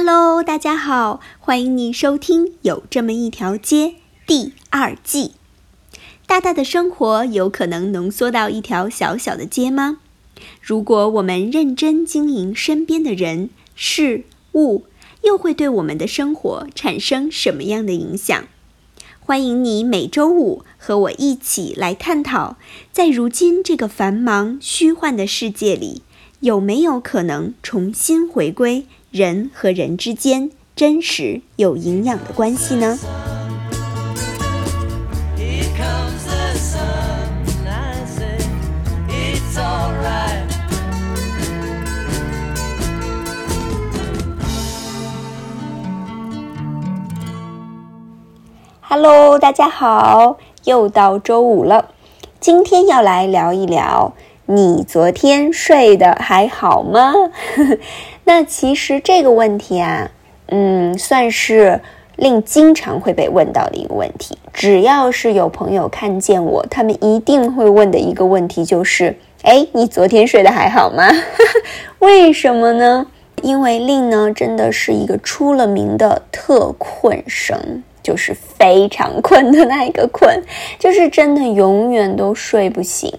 Hello，大家好，欢迎你收听《有这么一条街》第二季。大大的生活有可能浓缩到一条小小的街吗？如果我们认真经营身边的人事物，又会对我们的生活产生什么样的影响？欢迎你每周五和我一起来探讨，在如今这个繁忙虚幻的世界里，有没有可能重新回归？人和人之间真实有营养的关系呢？Hello，大家好，又到周五了，今天要来聊一聊。你昨天睡得还好吗？那其实这个问题啊，嗯，算是令经常会被问到的一个问题。只要是有朋友看见我，他们一定会问的一个问题就是：哎，你昨天睡得还好吗？为什么呢？因为令呢，真的是一个出了名的特困生，就是非常困的那一个困，就是真的永远都睡不醒。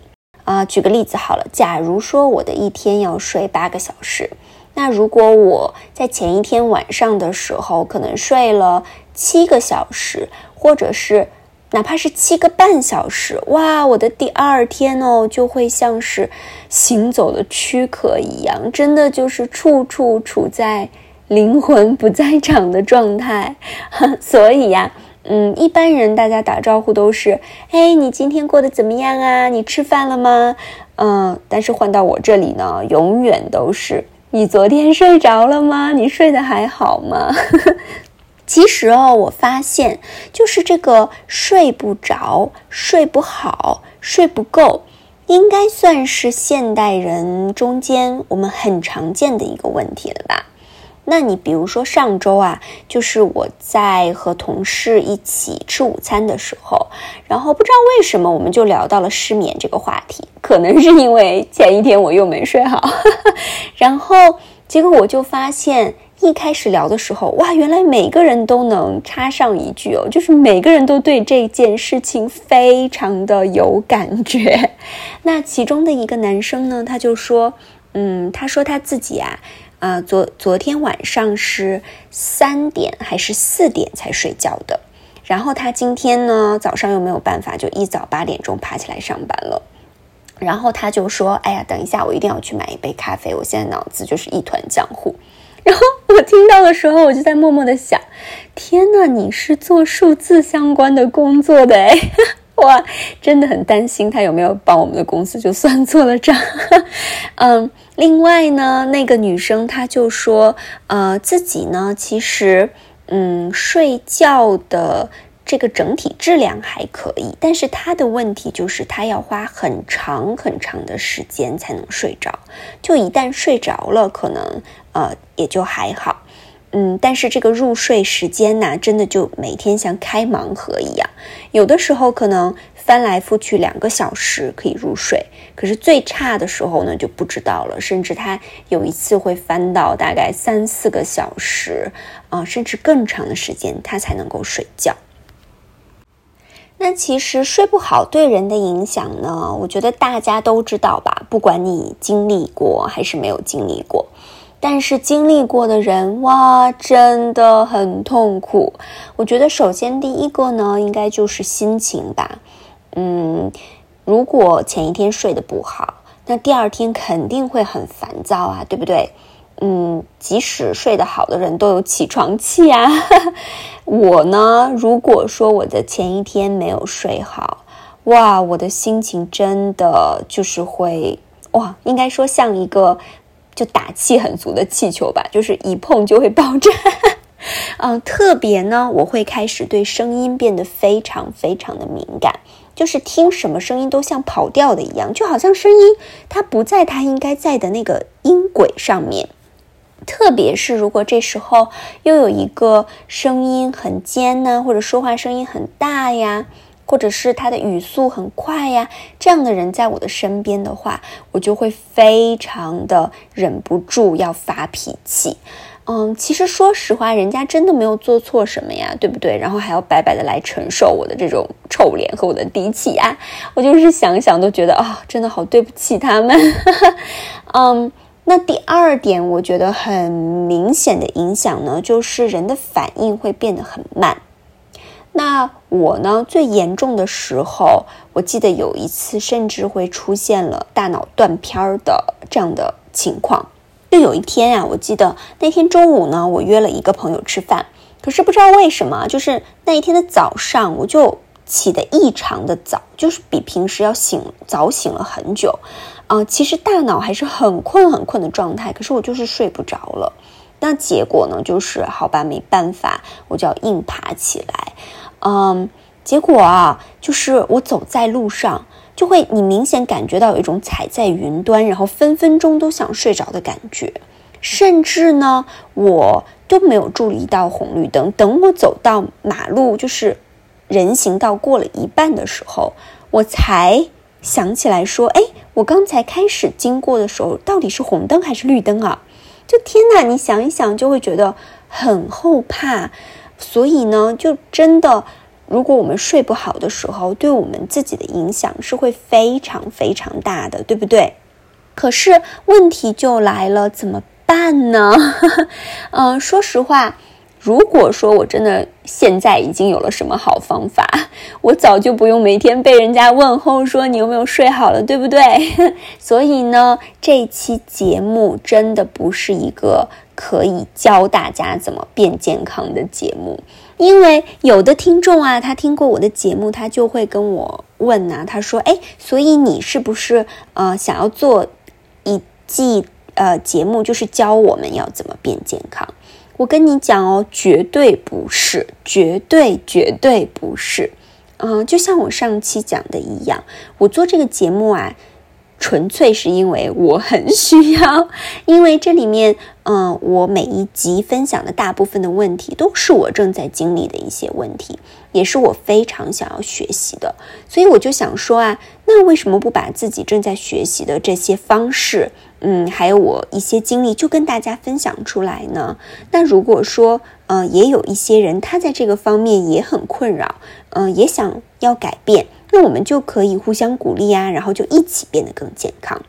啊，举个例子好了，假如说我的一天要睡八个小时，那如果我在前一天晚上的时候可能睡了七个小时，或者是哪怕是七个半小时，哇，我的第二天哦就会像是行走的躯壳一样，真的就是处处处在灵魂不在场的状态，所以呀。嗯，一般人大家打招呼都是，哎，你今天过得怎么样啊？你吃饭了吗？嗯，但是换到我这里呢，永远都是，你昨天睡着了吗？你睡得还好吗？其实哦，我发现就是这个睡不着、睡不好、睡不够，应该算是现代人中间我们很常见的一个问题了吧。那你比如说上周啊，就是我在和同事一起吃午餐的时候，然后不知道为什么我们就聊到了失眠这个话题，可能是因为前一天我又没睡好，然后结果我就发现一开始聊的时候，哇，原来每个人都能插上一句哦，就是每个人都对这件事情非常的有感觉。那其中的一个男生呢，他就说，嗯，他说他自己啊。啊，昨昨天晚上是三点还是四点才睡觉的？然后他今天呢早上又没有办法，就一早八点钟爬起来上班了。然后他就说：“哎呀，等一下，我一定要去买一杯咖啡。我现在脑子就是一团浆糊。”然后我听到的时候，我就在默默的想：“天呐，你是做数字相关的工作的哎。”哇，真的很担心他有没有帮我们的公司就算错了账。嗯，另外呢，那个女生她就说，呃，自己呢其实，嗯，睡觉的这个整体质量还可以，但是她的问题就是她要花很长很长的时间才能睡着，就一旦睡着了，可能呃也就还好。嗯，但是这个入睡时间呢，真的就每天像开盲盒一样，有的时候可能翻来覆去两个小时可以入睡，可是最差的时候呢就不知道了，甚至他有一次会翻到大概三四个小时啊，甚至更长的时间他才能够睡觉。那其实睡不好对人的影响呢，我觉得大家都知道吧，不管你经历过还是没有经历过。但是经历过的人哇，真的很痛苦。我觉得首先第一个呢，应该就是心情吧。嗯，如果前一天睡得不好，那第二天肯定会很烦躁啊，对不对？嗯，即使睡得好的人都有起床气啊。我呢，如果说我的前一天没有睡好，哇，我的心情真的就是会哇，应该说像一个。就打气很足的气球吧，就是一碰就会爆炸。嗯，特别呢，我会开始对声音变得非常非常的敏感，就是听什么声音都像跑调的一样，就好像声音它不在它应该在的那个音轨上面。特别是如果这时候又有一个声音很尖呢，或者说话声音很大呀。或者是他的语速很快呀，这样的人在我的身边的话，我就会非常的忍不住要发脾气，嗯，其实说实话，人家真的没有做错什么呀，对不对？然后还要白白的来承受我的这种臭脸和我的低气压，我就是想想都觉得啊，真的好对不起他们。嗯，那第二点，我觉得很明显的影响呢，就是人的反应会变得很慢。那我呢，最严重的时候，我记得有一次甚至会出现了大脑断片儿的这样的情况。就有一天啊，我记得那天中午呢，我约了一个朋友吃饭，可是不知道为什么，就是那一天的早上，我就起得异常的早，就是比平时要醒早醒了很久，啊，其实大脑还是很困很困的状态，可是我就是睡不着了。那结果呢，就是好吧，没办法，我就要硬爬起来，嗯，结果啊，就是我走在路上。就会，你明显感觉到有一种踩在云端，然后分分钟都想睡着的感觉，甚至呢，我都没有注意到红绿灯。等我走到马路，就是人行道过了一半的时候，我才想起来说：“哎，我刚才开始经过的时候，到底是红灯还是绿灯啊？”就天哪，你想一想，就会觉得很后怕。所以呢，就真的。如果我们睡不好的时候，对我们自己的影响是会非常非常大的，对不对？可是问题就来了，怎么办呢？嗯，说实话，如果说我真的现在已经有了什么好方法，我早就不用每天被人家问候说你有没有睡好了，对不对？所以呢，这期节目真的不是一个可以教大家怎么变健康的节目。因为有的听众啊，他听过我的节目，他就会跟我问呐，他说：“哎，所以你是不是呃想要做一季呃节目，就是教我们要怎么变健康？”我跟你讲哦，绝对不是，绝对绝对不是。嗯，就像我上期讲的一样，我做这个节目啊。纯粹是因为我很需要，因为这里面，嗯，我每一集分享的大部分的问题都是我正在经历的一些问题，也是我非常想要学习的，所以我就想说啊，那为什么不把自己正在学习的这些方式，嗯，还有我一些经历，就跟大家分享出来呢？那如果说，嗯，也有一些人他在这个方面也很困扰，嗯，也想要改变。那我们就可以互相鼓励啊，然后就一起变得更健康。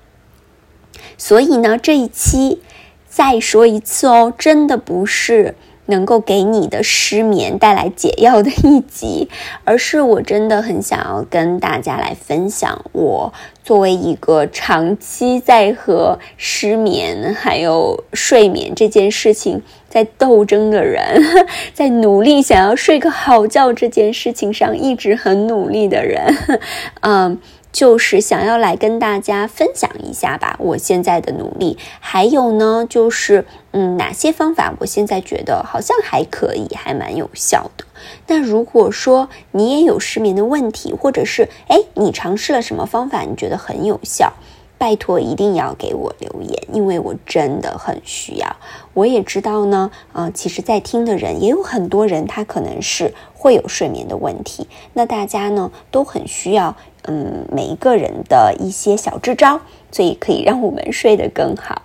所以呢，这一期再说一次哦，真的不是。能够给你的失眠带来解药的一集，而是我真的很想要跟大家来分享，我作为一个长期在和失眠还有睡眠这件事情在斗争的人，在努力想要睡个好觉这件事情上一直很努力的人，嗯。就是想要来跟大家分享一下吧，我现在的努力，还有呢，就是嗯，哪些方法我现在觉得好像还可以，还蛮有效的。那如果说你也有失眠的问题，或者是哎，你尝试了什么方法，你觉得很有效，拜托一定要给我留言，因为我真的很需要。我也知道呢，啊，其实，在听的人也有很多人，他可能是会有睡眠的问题，那大家呢都很需要。嗯，每一个人的一些小支招，所以可以让我们睡得更好。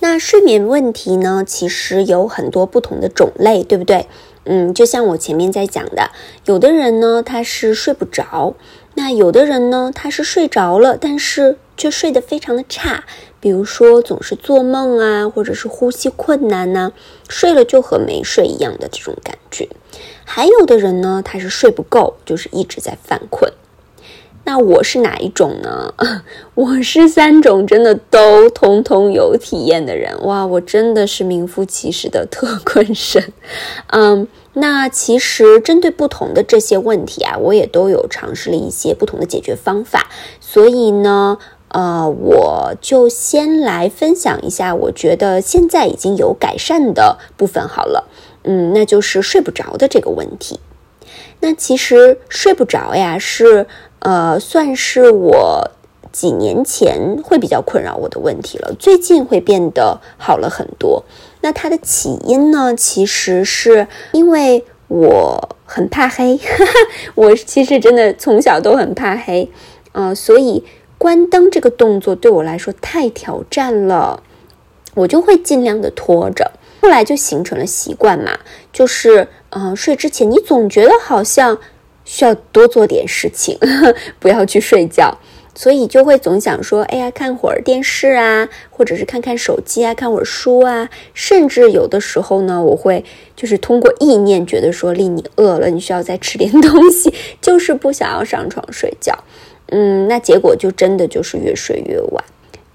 那睡眠问题呢，其实有很多不同的种类，对不对？嗯，就像我前面在讲的，有的人呢他是睡不着，那有的人呢他是睡着了，但是却睡得非常的差，比如说总是做梦啊，或者是呼吸困难呐，睡了就和没睡一样的这种感觉。还有的人呢，他是睡不够，就是一直在犯困。那我是哪一种呢？我是三种真的都通通有体验的人。哇，我真的是名副其实的特困神。嗯，那其实针对不同的这些问题啊，我也都有尝试了一些不同的解决方法。所以呢，呃，我就先来分享一下，我觉得现在已经有改善的部分好了。嗯，那就是睡不着的这个问题。那其实睡不着呀，是呃，算是我几年前会比较困扰我的问题了。最近会变得好了很多。那它的起因呢，其实是因为我很怕黑。我其实真的从小都很怕黑，呃，所以关灯这个动作对我来说太挑战了。我就会尽量的拖着。后来就形成了习惯嘛，就是嗯，睡之前你总觉得好像需要多做点事情，不要去睡觉。所以就会总想说，哎呀，看会儿电视啊，或者是看看手机啊，看会儿书啊，甚至有的时候呢，我会就是通过意念觉得说，丽你饿了，你需要再吃点东西，就是不想要上床睡觉。嗯，那结果就真的就是越睡越晚。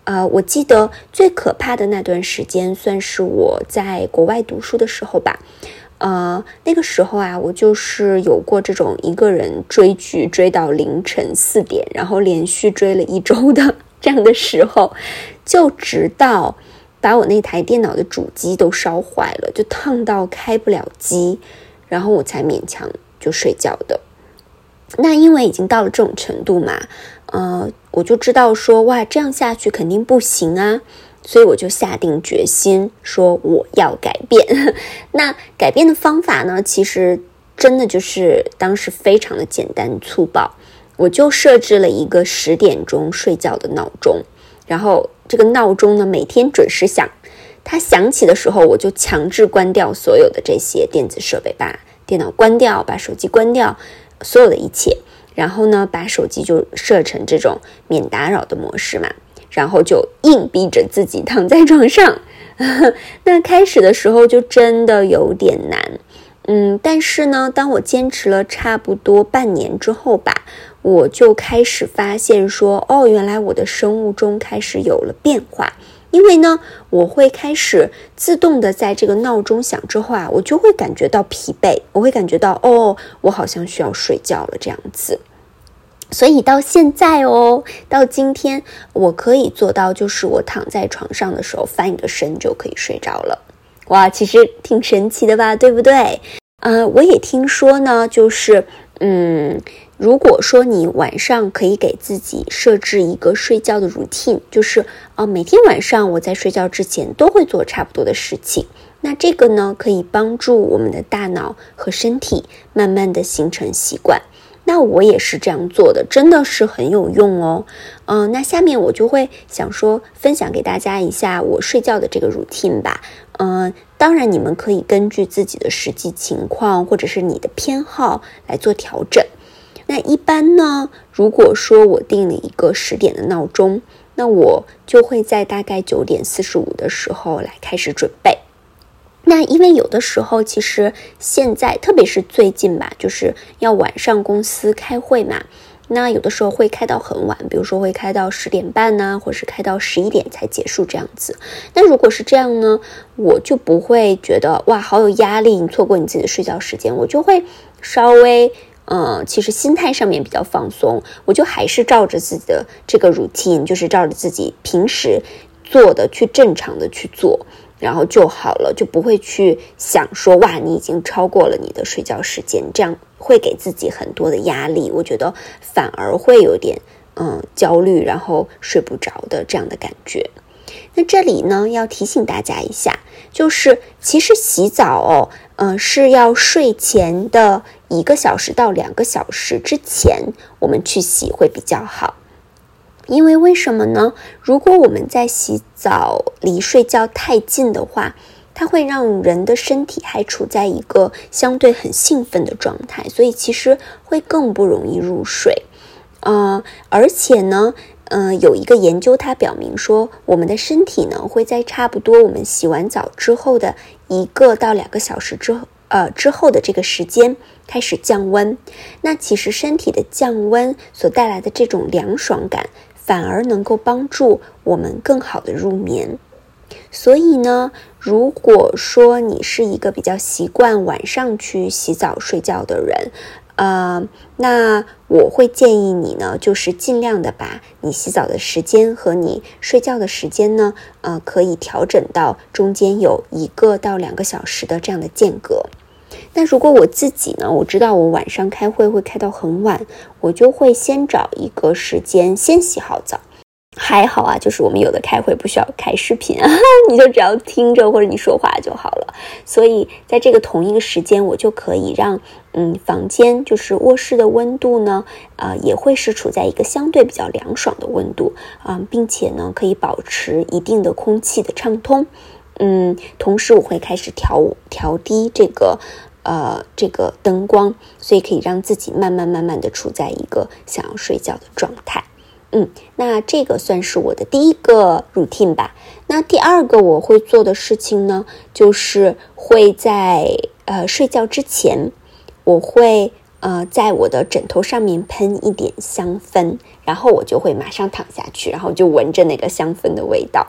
呃，我记得最可怕的那段时间，算是我在国外读书的时候吧。呃，那个时候啊，我就是有过这种一个人追剧追到凌晨四点，然后连续追了一周的 这样的时候，就直到把我那台电脑的主机都烧坏了，就烫到开不了机，然后我才勉强就睡觉的。那因为已经到了这种程度嘛，呃，我就知道说哇，这样下去肯定不行啊。所以我就下定决心说我要改变。那改变的方法呢？其实真的就是当时非常的简单粗暴。我就设置了一个十点钟睡觉的闹钟，然后这个闹钟呢每天准时响。它响起的时候，我就强制关掉所有的这些电子设备，把电脑关掉，把手机关掉，所有的一切。然后呢，把手机就设成这种免打扰的模式嘛。然后就硬逼着自己躺在床上，那开始的时候就真的有点难，嗯，但是呢，当我坚持了差不多半年之后吧，我就开始发现说，哦，原来我的生物钟开始有了变化，因为呢，我会开始自动的在这个闹钟响之后啊，我就会感觉到疲惫，我会感觉到，哦，我好像需要睡觉了这样子。所以到现在哦，到今天我可以做到，就是我躺在床上的时候翻一个身就可以睡着了。哇，其实挺神奇的吧，对不对？呃，我也听说呢，就是嗯，如果说你晚上可以给自己设置一个睡觉的 routine，就是啊，每天晚上我在睡觉之前都会做差不多的事情，那这个呢，可以帮助我们的大脑和身体慢慢的形成习惯。那我也是这样做的，真的是很有用哦。嗯，那下面我就会想说，分享给大家一下我睡觉的这个 routine 吧。嗯，当然你们可以根据自己的实际情况或者是你的偏好来做调整。那一般呢，如果说我定了一个十点的闹钟，那我就会在大概九点四十五的时候来开始准备。那因为有的时候，其实现在特别是最近吧，就是要晚上公司开会嘛。那有的时候会开到很晚，比如说会开到十点半呢，或是开到十一点才结束这样子。那如果是这样呢，我就不会觉得哇好有压力，你错过你自己的睡觉时间，我就会稍微嗯，其实心态上面比较放松，我就还是照着自己的这个 routine，就是照着自己平时做的去正常的去做。然后就好了，就不会去想说哇，你已经超过了你的睡觉时间，这样会给自己很多的压力。我觉得反而会有点嗯焦虑，然后睡不着的这样的感觉。那这里呢，要提醒大家一下，就是其实洗澡哦，嗯，是要睡前的一个小时到两个小时之前，我们去洗会比较好。因为为什么呢？如果我们在洗澡离睡觉太近的话，它会让人的身体还处在一个相对很兴奋的状态，所以其实会更不容易入睡。呃，而且呢，嗯，有一个研究它表明说，我们的身体呢会在差不多我们洗完澡之后的一个到两个小时之，呃之后的这个时间开始降温。那其实身体的降温所带来的这种凉爽感。反而能够帮助我们更好的入眠。所以呢，如果说你是一个比较习惯晚上去洗澡睡觉的人，呃，那我会建议你呢，就是尽量的把你洗澡的时间和你睡觉的时间呢，呃，可以调整到中间有一个到两个小时的这样的间隔。那如果我自己呢？我知道我晚上开会会开到很晚，我就会先找一个时间先洗好澡，还好啊，就是我们有的开会不需要开视频啊，你就只要听着或者你说话就好了。所以在这个同一个时间，我就可以让嗯房间就是卧室的温度呢，呃也会是处在一个相对比较凉爽的温度啊，并且呢可以保持一定的空气的畅通。嗯，同时我会开始调调低这个呃这个灯光，所以可以让自己慢慢慢慢的处在一个想要睡觉的状态。嗯，那这个算是我的第一个 routine 吧。那第二个我会做的事情呢，就是会在呃睡觉之前，我会呃在我的枕头上面喷一点香氛，然后我就会马上躺下去，然后就闻着那个香氛的味道。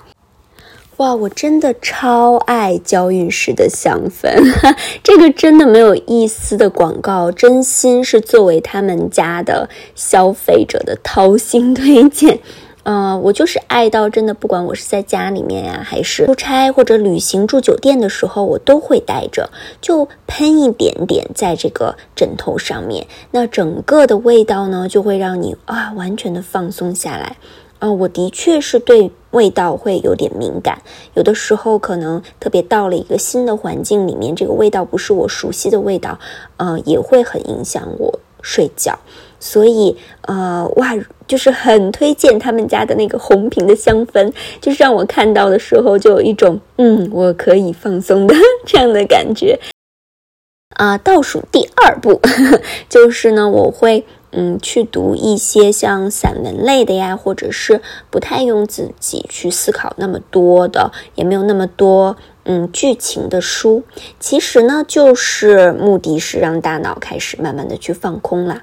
哇，我真的超爱娇韵诗的香氛，这个真的没有一丝的广告，真心是作为他们家的消费者的掏心推荐。呃，我就是爱到真的，不管我是在家里面呀，还是出差或者旅行住酒店的时候，我都会带着，就喷一点点在这个枕头上面，那整个的味道呢，就会让你啊完全的放松下来。啊，我的确是对味道会有点敏感，有的时候可能特别到了一个新的环境里面，这个味道不是我熟悉的味道，呃，也会很影响我睡觉。所以，呃，哇，就是很推荐他们家的那个红瓶的香氛，就是让我看到的时候就有一种，嗯，我可以放松的 这样的感觉。啊，倒数第二步 就是呢，我会。嗯，去读一些像散文类的呀，或者是不太用自己去思考那么多的，也没有那么多嗯剧情的书。其实呢，就是目的是让大脑开始慢慢的去放空了。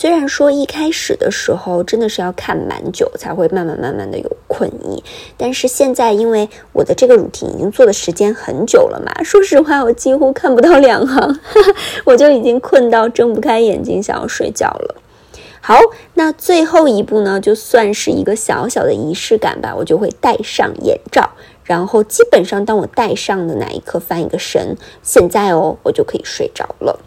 虽然说一开始的时候真的是要看蛮久才会慢慢慢慢的有困意，但是现在因为我的这个乳题已经做的时间很久了嘛，说实话我几乎看不到两行，我就已经困到睁不开眼睛想要睡觉了。好，那最后一步呢，就算是一个小小的仪式感吧，我就会戴上眼罩，然后基本上当我戴上的那一刻翻一个身，现在哦，我就可以睡着了。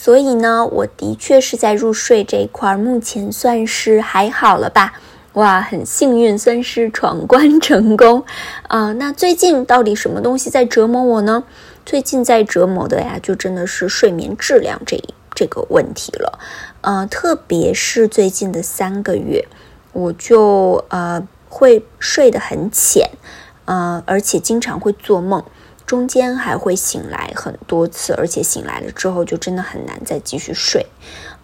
所以呢，我的确是在入睡这一块，目前算是还好了吧？哇，很幸运，算是闯关成功 啊！那最近到底什么东西在折磨我呢？最近在折磨的呀，就真的是睡眠质量这这个问题了。呃，特别是最近的三个月，我就呃会睡得很浅，呃，而且经常会做梦。中间还会醒来很多次，而且醒来了之后就真的很难再继续睡。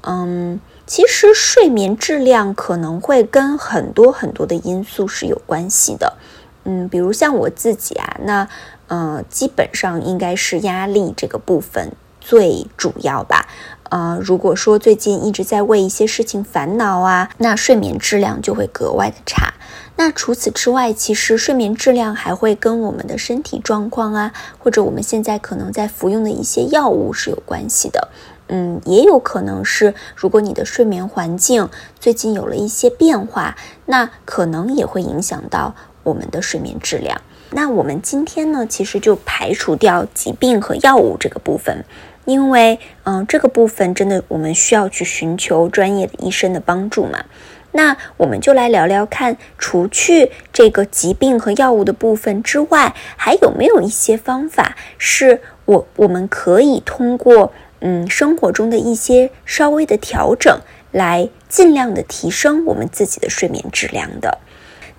嗯，其实睡眠质量可能会跟很多很多的因素是有关系的。嗯，比如像我自己啊，那呃，基本上应该是压力这个部分最主要吧。呃，如果说最近一直在为一些事情烦恼啊，那睡眠质量就会格外的差。那除此之外，其实睡眠质量还会跟我们的身体状况啊，或者我们现在可能在服用的一些药物是有关系的。嗯，也有可能是，如果你的睡眠环境最近有了一些变化，那可能也会影响到我们的睡眠质量。那我们今天呢，其实就排除掉疾病和药物这个部分，因为嗯，这个部分真的我们需要去寻求专业的医生的帮助嘛。那我们就来聊聊看，除去这个疾病和药物的部分之外，还有没有一些方法是我我们可以通过嗯生活中的一些稍微的调整，来尽量的提升我们自己的睡眠质量的。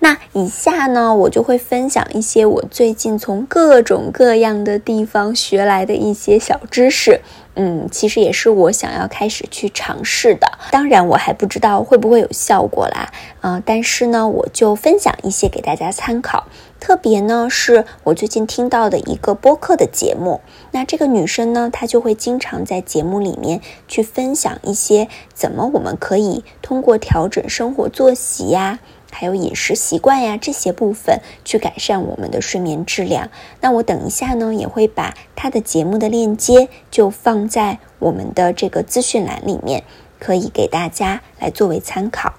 那以下呢，我就会分享一些我最近从各种各样的地方学来的一些小知识。嗯，其实也是我想要开始去尝试的。当然，我还不知道会不会有效果啦。嗯，但是呢，我就分享一些给大家参考。特别呢，是我最近听到的一个播客的节目。那这个女生呢，她就会经常在节目里面去分享一些怎么我们可以通过调整生活作息呀。还有饮食习惯呀，这些部分去改善我们的睡眠质量。那我等一下呢，也会把他的节目的链接就放在我们的这个资讯栏里面，可以给大家来作为参考。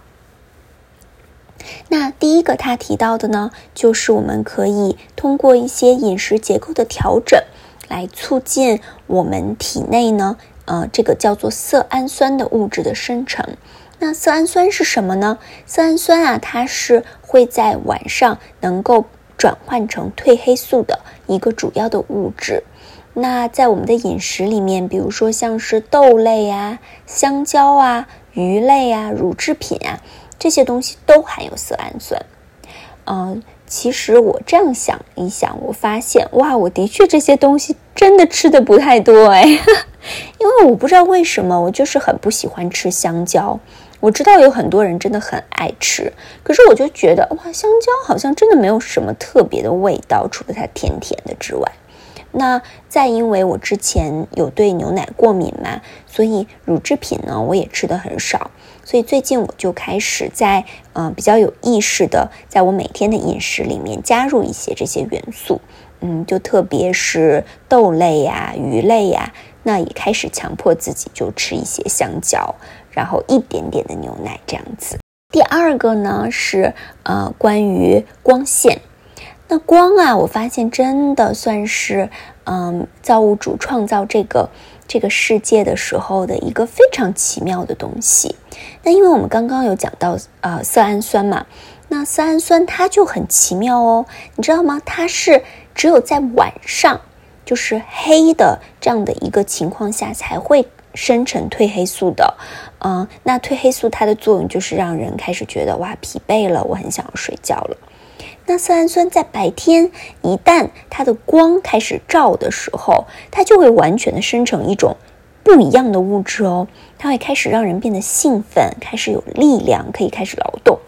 那第一个他提到的呢，就是我们可以通过一些饮食结构的调整，来促进我们体内呢，呃，这个叫做色氨酸的物质的生成。那色氨酸是什么呢？色氨酸啊，它是会在晚上能够转换成褪黑素的一个主要的物质。那在我们的饮食里面，比如说像是豆类啊、香蕉啊、鱼类啊、乳制品啊，这些东西都含有色氨酸。嗯，其实我这样想一想，我发现哇，我的确这些东西真的吃的不太多哎，因为我不知道为什么，我就是很不喜欢吃香蕉。我知道有很多人真的很爱吃，可是我就觉得哇，香蕉好像真的没有什么特别的味道，除了它甜甜的之外。那再因为我之前有对牛奶过敏嘛，所以乳制品呢我也吃的很少。所以最近我就开始在嗯比较有意识的，在我每天的饮食里面加入一些这些元素，嗯，就特别是豆类呀、鱼类呀，那也开始强迫自己就吃一些香蕉，然后一点点的牛奶这样子。第二个呢是呃关于光线，那光啊，我发现真的算是嗯造物主创造这个。这个世界的时候的一个非常奇妙的东西，那因为我们刚刚有讲到呃色氨酸嘛，那色氨酸它就很奇妙哦，你知道吗？它是只有在晚上，就是黑的这样的一个情况下才会生成褪黑素的，嗯，那褪黑素它的作用就是让人开始觉得哇疲惫了，我很想要睡觉了。那色氨酸在白天一旦它的光开始照的时候，它就会完全的生成一种不一样的物质哦，它会开始让人变得兴奋，开始有力量，可以开始劳动。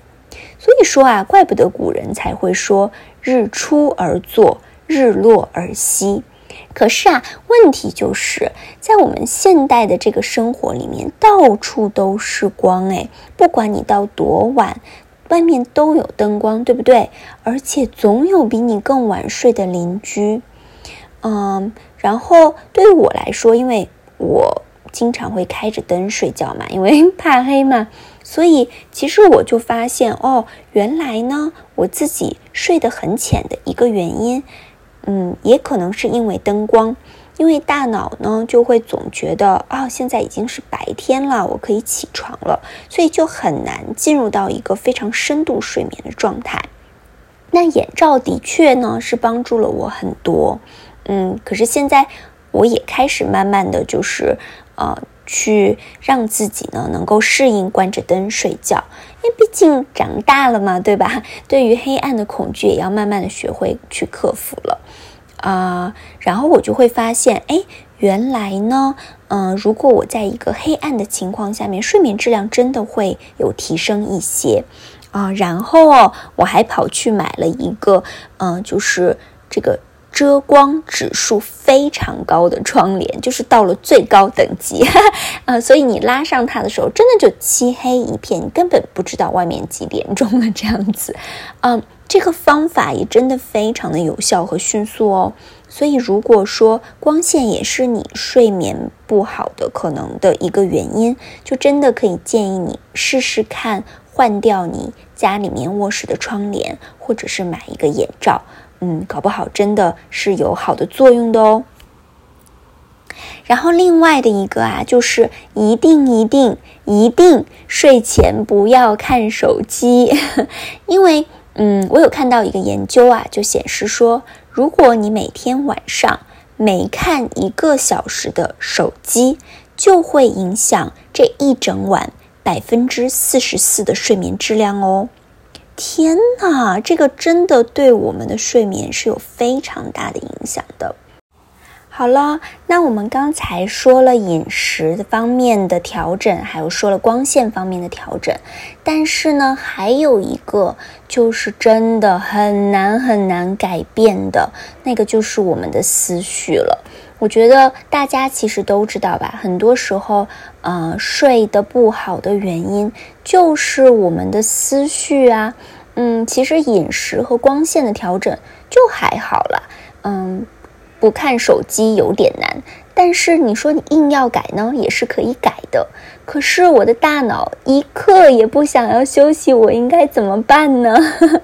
所以说啊，怪不得古人才会说“日出而作，日落而息”。可是啊，问题就是在我们现代的这个生活里面，到处都是光诶，不管你到多晚。外面都有灯光，对不对？而且总有比你更晚睡的邻居，嗯。然后对于我来说，因为我经常会开着灯睡觉嘛，因为怕黑嘛，所以其实我就发现哦，原来呢，我自己睡得很浅的一个原因，嗯，也可能是因为灯光。因为大脑呢就会总觉得啊，现在已经是白天了，我可以起床了，所以就很难进入到一个非常深度睡眠的状态。那眼罩的确呢是帮助了我很多，嗯，可是现在我也开始慢慢的就是呃去让自己呢能够适应关着灯睡觉，因为毕竟长大了嘛，对吧？对于黑暗的恐惧也要慢慢的学会去克服了。啊，然后我就会发现，哎，原来呢，嗯，如果我在一个黑暗的情况下面，睡眠质量真的会有提升一些啊。然后我还跑去买了一个，嗯，就是这个遮光指数非常高的窗帘，就是到了最高等级，啊，所以你拉上它的时候，真的就漆黑一片，你根本不知道外面几点钟了这样子，嗯。这个方法也真的非常的有效和迅速哦，所以如果说光线也是你睡眠不好的可能的一个原因，就真的可以建议你试试看换掉你家里面卧室的窗帘，或者是买一个眼罩，嗯，搞不好真的是有好的作用的哦。然后另外的一个啊，就是一定一定一定睡前不要看手机，因为。嗯，我有看到一个研究啊，就显示说，如果你每天晚上每看一个小时的手机，就会影响这一整晚百分之四十四的睡眠质量哦。天哪，这个真的对我们的睡眠是有非常大的影响的。好了，那我们刚才说了饮食方面的调整，还有说了光线方面的调整，但是呢，还有一个就是真的很难很难改变的那个，就是我们的思绪了。我觉得大家其实都知道吧，很多时候，呃，睡得不好的原因就是我们的思绪啊。嗯，其实饮食和光线的调整就还好了，嗯。不看手机有点难，但是你说你硬要改呢，也是可以改的。可是我的大脑一刻也不想要休息，我应该怎么办呢？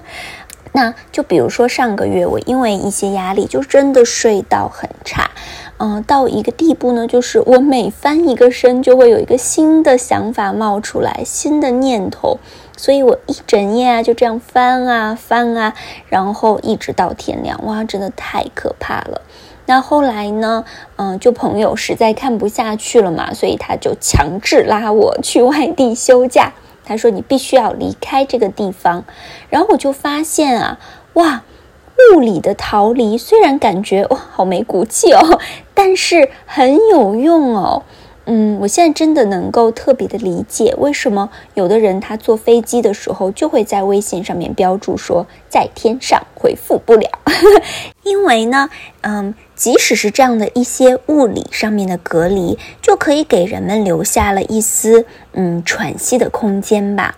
那就比如说上个月我因为一些压力，就真的睡到很差，嗯，到一个地步呢，就是我每翻一个身，就会有一个新的想法冒出来，新的念头。所以我一整夜啊就这样翻啊翻啊，然后一直到天亮，哇，真的太可怕了。那后来呢？嗯，就朋友实在看不下去了嘛，所以他就强制拉我去外地休假。他说：“你必须要离开这个地方。”然后我就发现啊，哇，物理的逃离虽然感觉哇好没骨气哦，但是很有用哦。嗯，我现在真的能够特别的理解为什么有的人他坐飞机的时候就会在微信上面标注说在天上回复不了，因为呢，嗯，即使是这样的一些物理上面的隔离，就可以给人们留下了一丝嗯喘息的空间吧。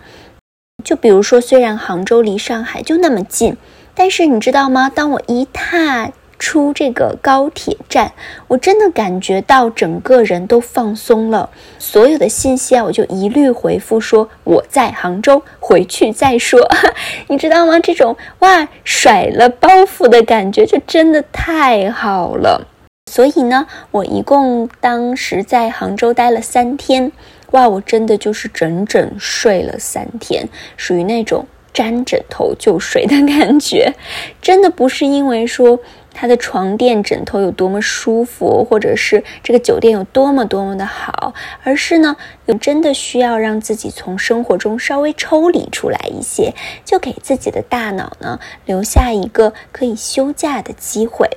就比如说，虽然杭州离上海就那么近，但是你知道吗？当我一踏出这个高铁站，我真的感觉到整个人都放松了。所有的信息啊，我就一律回复说我在杭州，回去再说。你知道吗？这种哇甩了包袱的感觉，就真的太好了。所以呢，我一共当时在杭州待了三天，哇，我真的就是整整睡了三天，属于那种沾枕头就睡的感觉。真的不是因为说。他的床垫、枕头有多么舒服，或者是这个酒店有多么多么的好，而是呢，有真的需要让自己从生活中稍微抽离出来一些，就给自己的大脑呢留下一个可以休假的机会。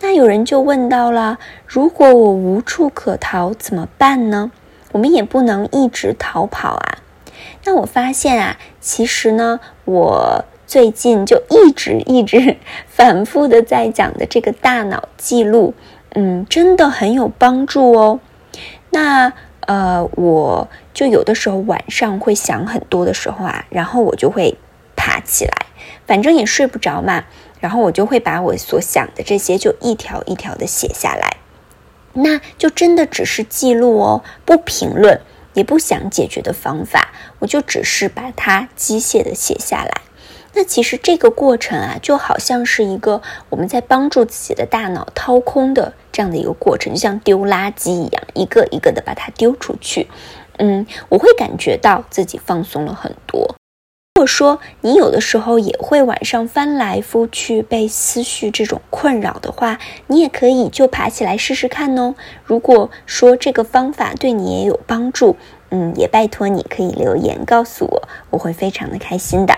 那有人就问到了：如果我无处可逃怎么办呢？我们也不能一直逃跑啊。那我发现啊，其实呢，我。最近就一直一直 反复的在讲的这个大脑记录，嗯，真的很有帮助哦。那呃，我就有的时候晚上会想很多的时候啊，然后我就会爬起来，反正也睡不着嘛，然后我就会把我所想的这些就一条一条的写下来。那就真的只是记录哦，不评论，也不想解决的方法，我就只是把它机械的写下来。那其实这个过程啊，就好像是一个我们在帮助自己的大脑掏空的这样的一个过程，像丢垃圾一样，一个一个的把它丢出去。嗯，我会感觉到自己放松了很多。如果说你有的时候也会晚上翻来覆去被思绪这种困扰的话，你也可以就爬起来试试看哦。如果说这个方法对你也有帮助，嗯，也拜托你可以留言告诉我，我会非常的开心的。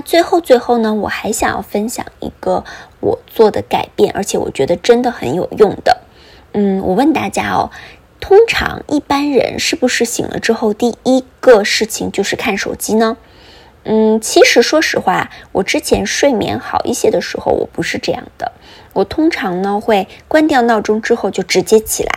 最后最后呢，我还想要分享一个我做的改变，而且我觉得真的很有用的。嗯，我问大家哦，通常一般人是不是醒了之后第一个事情就是看手机呢？嗯，其实说实话，我之前睡眠好一些的时候，我不是这样的。我通常呢会关掉闹钟之后就直接起来。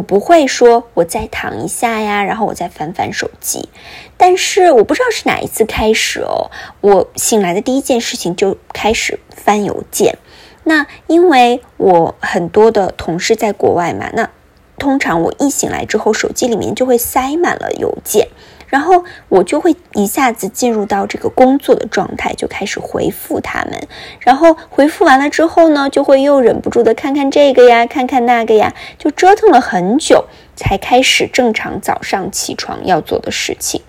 我不会说，我再躺一下呀，然后我再翻翻手机。但是我不知道是哪一次开始哦，我醒来的第一件事情就开始翻邮件。那因为我很多的同事在国外嘛，那通常我一醒来之后，手机里面就会塞满了邮件。然后我就会一下子进入到这个工作的状态，就开始回复他们。然后回复完了之后呢，就会又忍不住的看看这个呀，看看那个呀，就折腾了很久，才开始正常早上起床要做的事情。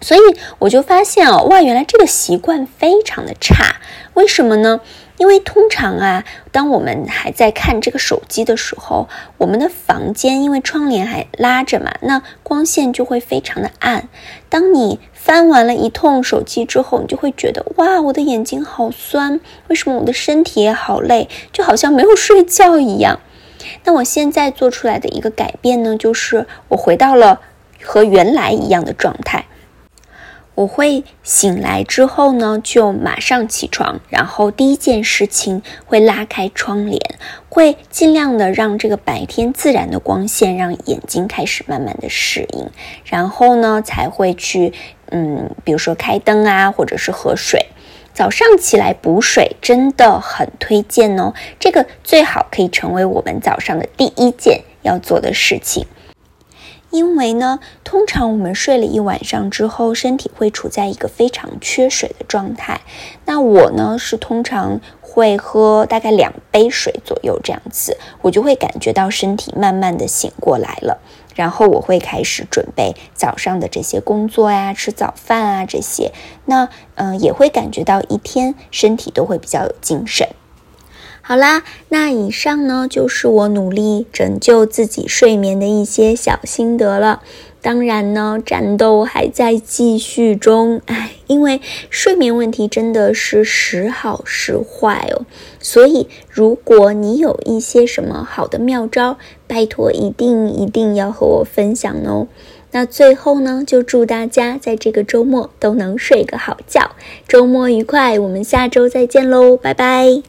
所以我就发现哦，哇，原来这个习惯非常的差。为什么呢？因为通常啊，当我们还在看这个手机的时候，我们的房间因为窗帘还拉着嘛，那光线就会非常的暗。当你翻完了一通手机之后，你就会觉得哇，我的眼睛好酸，为什么我的身体也好累，就好像没有睡觉一样。那我现在做出来的一个改变呢，就是我回到了和原来一样的状态。我会醒来之后呢，就马上起床，然后第一件事情会拉开窗帘，会尽量的让这个白天自然的光线让眼睛开始慢慢的适应，然后呢才会去，嗯，比如说开灯啊，或者是喝水。早上起来补水真的很推荐哦，这个最好可以成为我们早上的第一件要做的事情。因为呢，通常我们睡了一晚上之后，身体会处在一个非常缺水的状态。那我呢，是通常会喝大概两杯水左右这样子，我就会感觉到身体慢慢的醒过来了。然后我会开始准备早上的这些工作呀，吃早饭啊这些。那嗯，也会感觉到一天身体都会比较有精神。好啦，那以上呢就是我努力拯救自己睡眠的一些小心得了。当然呢，战斗还在继续中，哎，因为睡眠问题真的是时好时坏哦。所以，如果你有一些什么好的妙招，拜托一定一定要和我分享哦。那最后呢，就祝大家在这个周末都能睡个好觉，周末愉快，我们下周再见喽，拜拜。